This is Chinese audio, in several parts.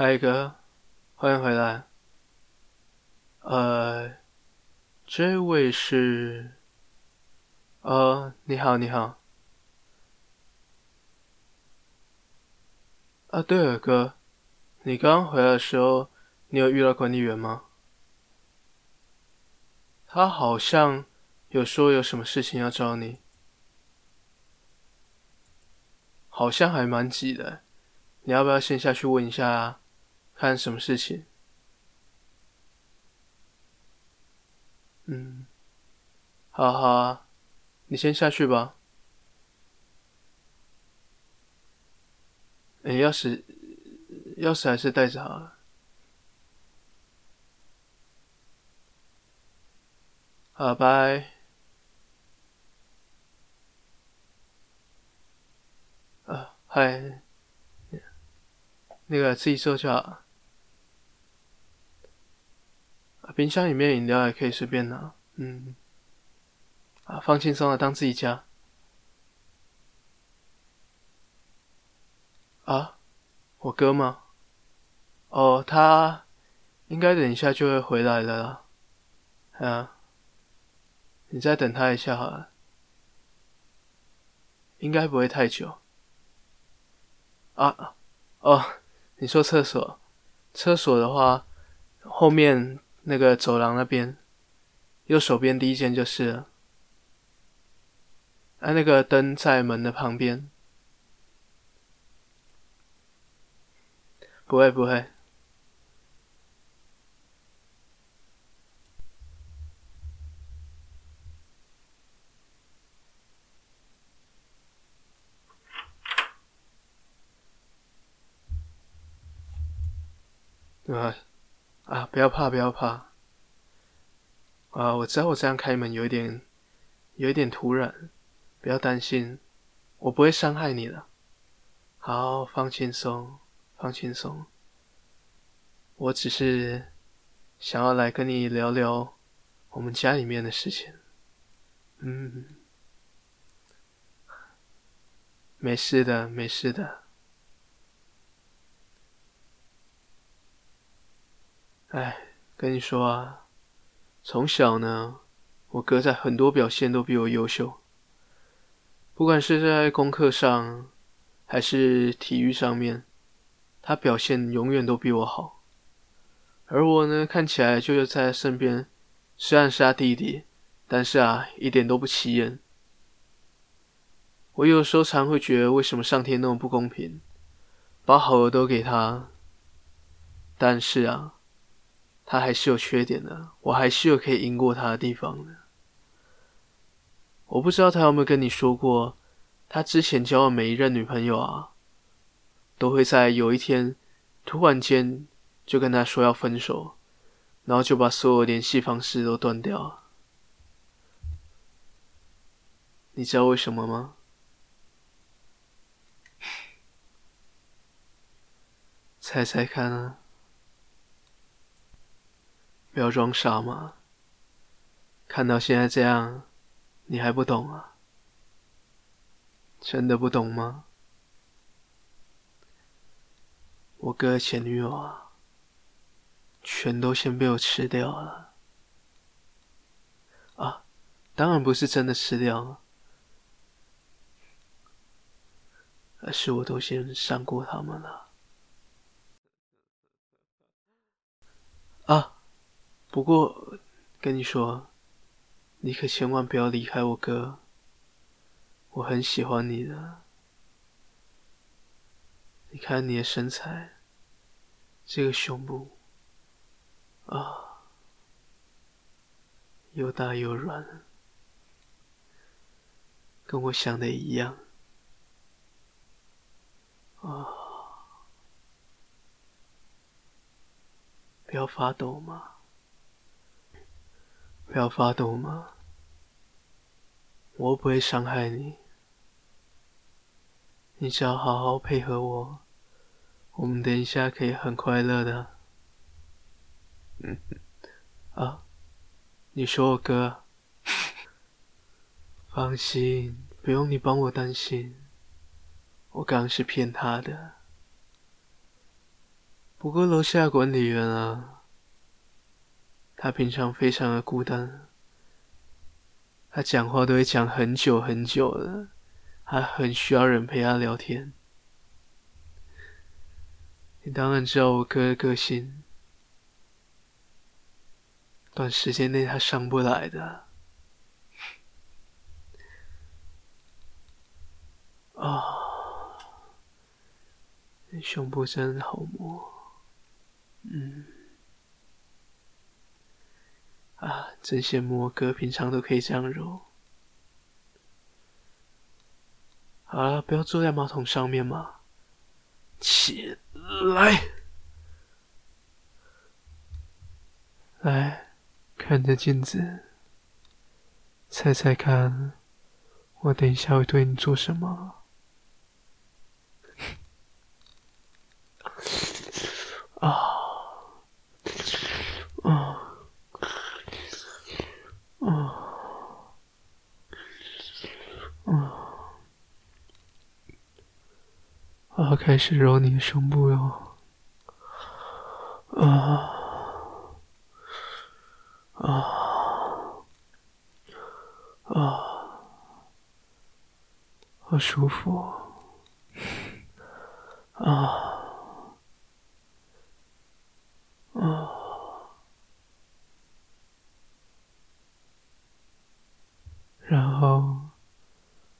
嗨哥，欢迎回来。呃，这位是……呃，你好，你好。啊，对了，哥，你刚刚回来的时候，你有遇到管理员吗？他好像有说有什么事情要找你，好像还蛮急的。你要不要先下去问一下啊？看什么事情？嗯，好好啊，你先下去吧。哎，钥匙，钥匙还是带着啊。好，拜。啊，嗨，那个自己收就好。冰箱里面饮料也可以随便拿，嗯，啊，放轻松了，当自己家。啊，我哥吗？哦，他应该等一下就会回来了。啊，你再等他一下好了，应该不会太久。啊，哦，你说厕所？厕所的话，后面。那个走廊那边，右手边第一间就是了。啊，那个灯在门的旁边。不会不会。啊。啊，不要怕，不要怕。啊，我知道我这样开门有一点，有一点突然，不要担心，我不会伤害你的。好，放轻松，放轻松。我只是想要来跟你聊聊我们家里面的事情。嗯，没事的，没事的。哎，跟你说啊，从小呢，我哥在很多表现都比我优秀，不管是在功课上，还是体育上面，他表现永远都比我好。而我呢，看起来就在身边，虽然是他弟弟，但是啊，一点都不起眼。我有时候常会觉得，为什么上天那么不公平，把好的都给他，但是啊。他还是有缺点的，我还是有可以赢过他的地方的。我不知道他有没有跟你说过，他之前交的每一任女朋友啊，都会在有一天突然间就跟他说要分手，然后就把所有联系方式都断掉。你知道为什么吗？猜猜看啊！不要装傻嘛！看到现在这样，你还不懂啊？真的不懂吗？我哥的前女友啊，全都先被我吃掉了。啊，当然不是真的吃掉了，而是我都先上过他们了。啊！不过，跟你说，你可千万不要离开我哥。我很喜欢你的。你看你的身材，这个胸部，啊，又大又软，跟我想的一样。啊，不要发抖嘛。不要发抖嘛，我不会伤害你，你只要好好配合我，我们等一下可以很快乐的。嗯，啊，你说我哥？放心，不用你帮我担心，我刚刚是骗他的。不过楼下管理员啊，他平常非常的孤单，他讲话都会讲很久很久的，他很需要人陪他聊天。你当然知道我哥的个性，短时间内他上不来的。啊，你胸部真好摸，嗯，啊，真羡慕我哥平常都可以这样揉。好了，不要坐在马桶上面嘛。起来，来，看着镜子，猜猜看，我等一下会对你做什么？啊，啊。我要开始揉你的胸部哟，啊，啊，啊，好舒服，啊，啊，然后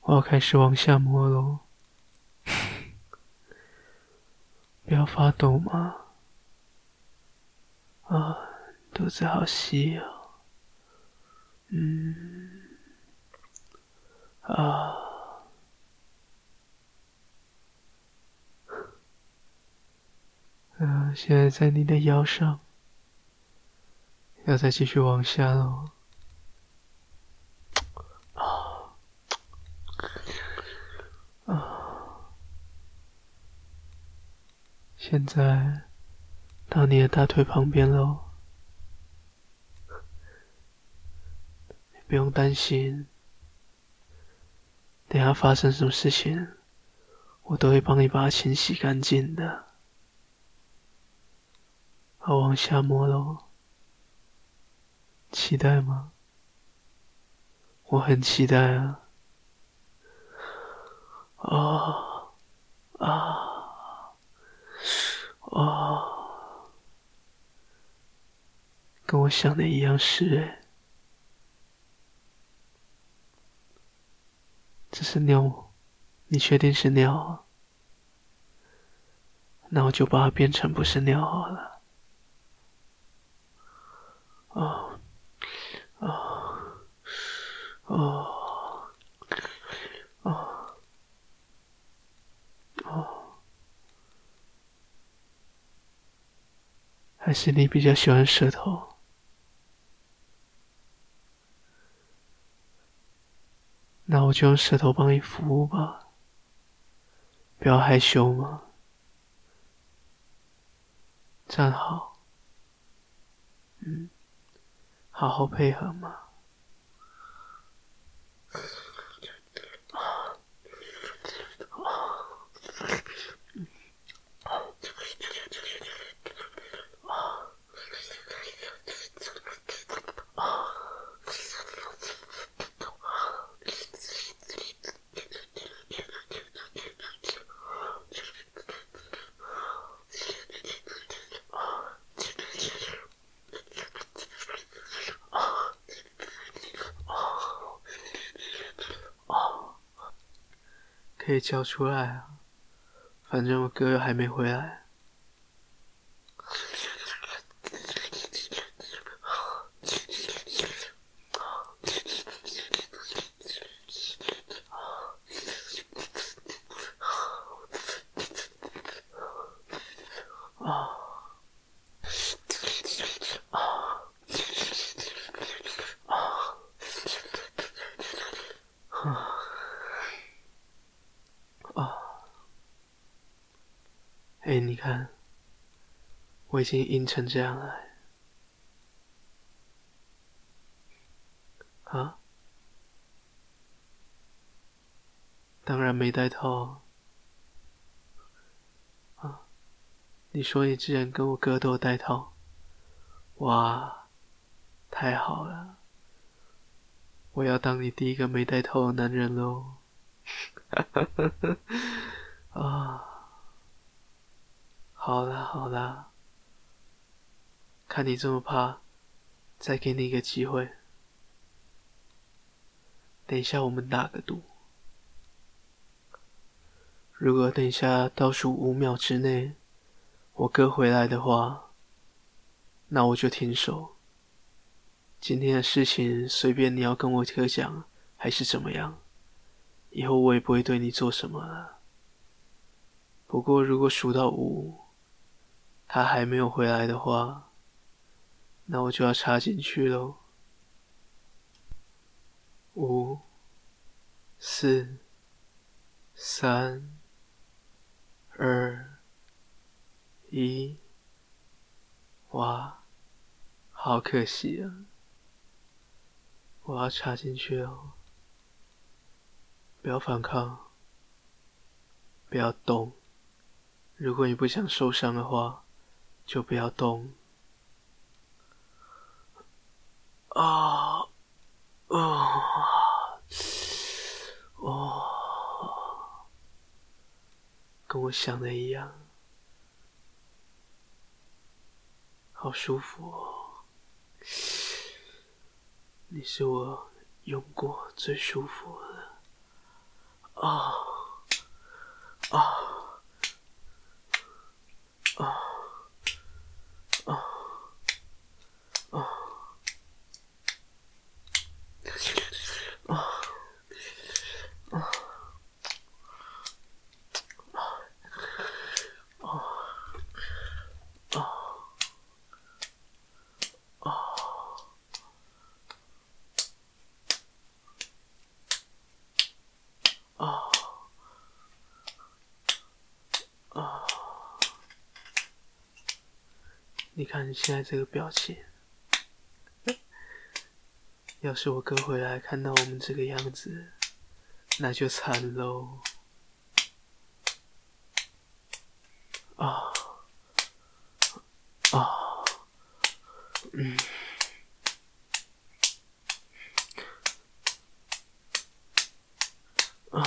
我要开始往下摸喽。不要发抖嘛！啊，肚子好细哦。嗯，啊，嗯，现在在你的腰上，要再继续往下喽。现在到你的大腿旁边喽，你不用担心，等下发生什么事情，我都会帮你把它清洗干净的。好，往下摸喽，期待吗？我很期待啊！啊啊！哦，跟我想的一样是，这是尿，你确定是尿？那我就把它变成不是尿好了。哦，哦，哦。还是你比较喜欢舌头？那我就用舌头帮你服务吧，不要害羞嘛。站好，嗯，好好配合嘛。可以交出来啊，反正我哥又还没回来。哎，你看，我已经硬成这样了。啊？当然没带套。啊？你说你之前跟我哥都有戴套，哇，太好了！我要当你第一个没戴套的男人喽！啊，好啦好啦，看你这么怕，再给你一个机会。等一下我们打个赌，如果等一下倒数五秒之内我哥回来的话，那我就停手。今天的事情随便你要跟我哥讲，还是怎么样？以后我也不会对你做什么了。不过如果数到五，他还没有回来的话，那我就要插进去喽。五、四、三、二、一，哇，好可惜啊！我要插进去哦，不要反抗，不要动。如果你不想受伤的话，就不要动。啊，啊，哦，跟我想的一样，好舒服哦。你是我用过最舒服的，啊，啊，你看你现在这个表情，要是我哥回来看到我们这个样子，那就惨喽！啊啊，嗯，啊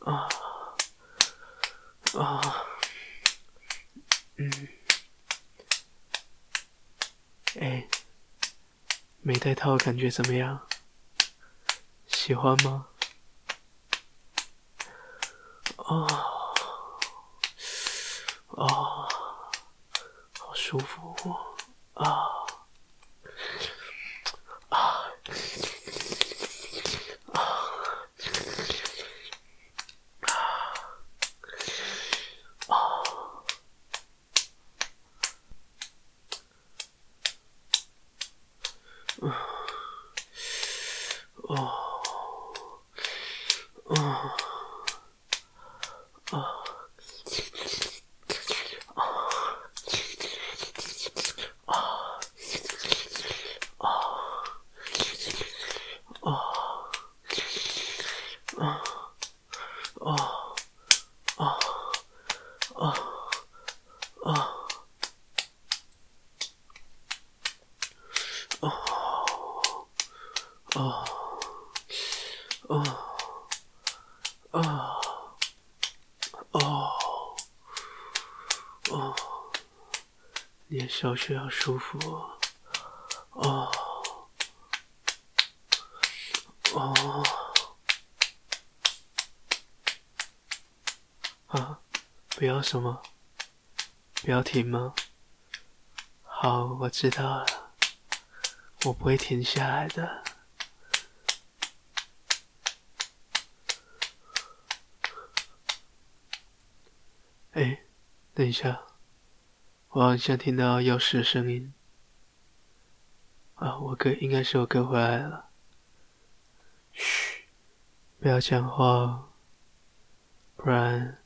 啊啊，嗯。哎，没戴套感觉怎么样？喜欢吗？哦，哦，好舒服啊！ 어. 어. 你的小穴好舒服哦，哦，哦，啊，不要什么？不要停吗？好，我知道了，我不会停下来的。哎，等一下。我好像听到钥匙的声音啊！我哥应该是我哥回来了。嘘，不要讲话哦，不然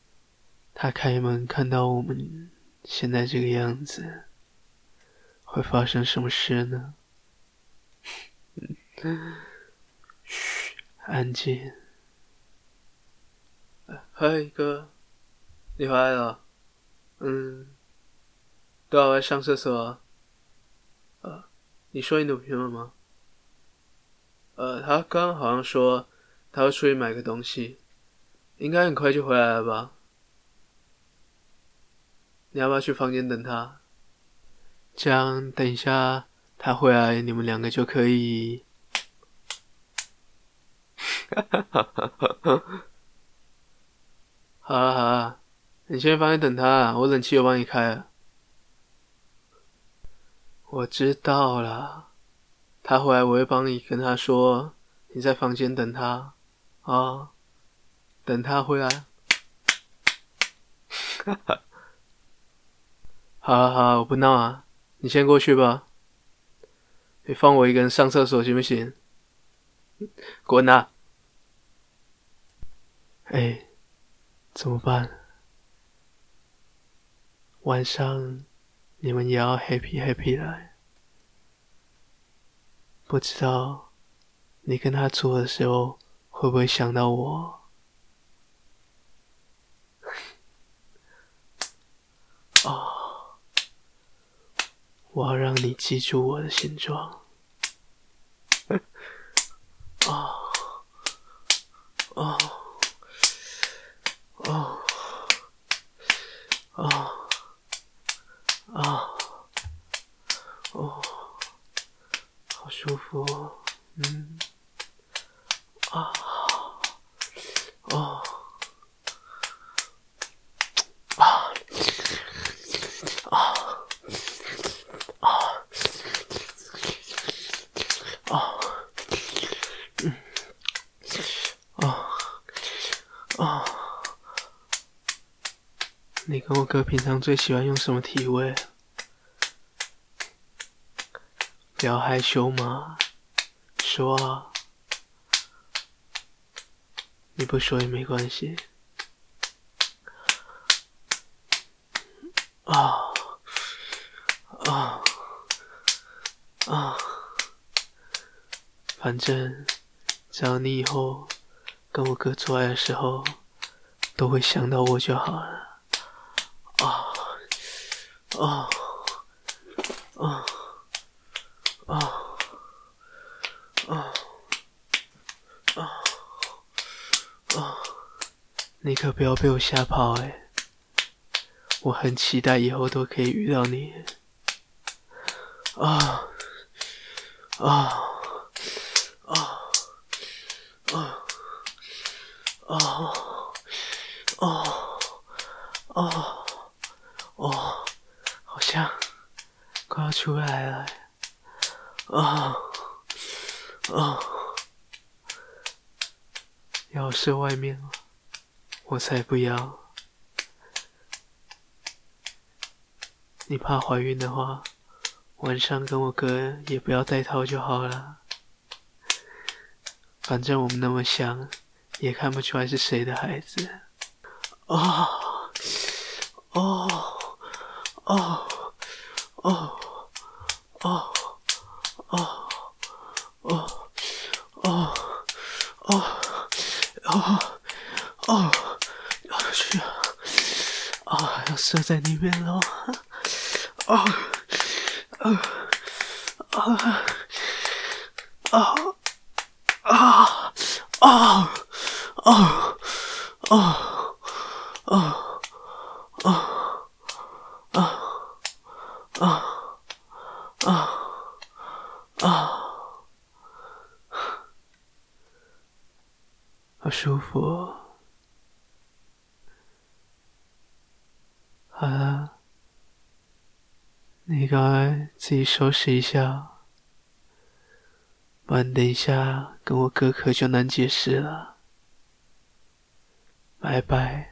他开门看到我们现在这个样子，会发生什么事呢？嘘，安静。嗨，哥，你回来了。嗯，都要上厕所。呃，你说你女朋友吗？呃，他刚刚好像说他要出去买个东西，应该很快就回来了吧？你要不要去房间等他？这样等一下他回来，你们两个就可以。哈哈哈哈哈！好啊好啊。你先房间等他，我冷气又帮你开了。我知道了，他回来我会帮你跟他说，你在房间等他，啊、等他回来。哈哈，好啊好啊，我不闹啊，你先过去吧。你放我一个人上厕所行不行？滚啊！哎，怎么办？晚上你们也要 happy happy 来，不知道你跟他做的时候会不会想到我？哦，我要让你记住我的形状。哦，哦，哦，哦。啊，哦，好舒服，嗯，啊，哦，啊，啊，啊，啊，嗯，啊，啊。你跟我哥平常最喜欢用什么体位？不要害羞嘛，说啊！你不说也没关系。啊啊啊！反正只要你以后跟我哥做爱的时候，都会想到我就好了。啊啊啊啊啊啊！你可不要被我吓跑哎！我很期待以后都可以遇到你。啊啊啊啊啊啊啊！哦，好像快要出来了，啊啊！要是外面了，我才不要。你怕怀孕的话，晚上跟我哥也不要戴套就好了。反正我们那么像，也看不出来是谁的孩子。哦。哦，哦，哦，哦，this anywhere oh, Oh, oh, oh, oh, oh, oh, oh, oh. oh 该自己收拾一下，不然等一下跟我哥可就难解释了。拜拜。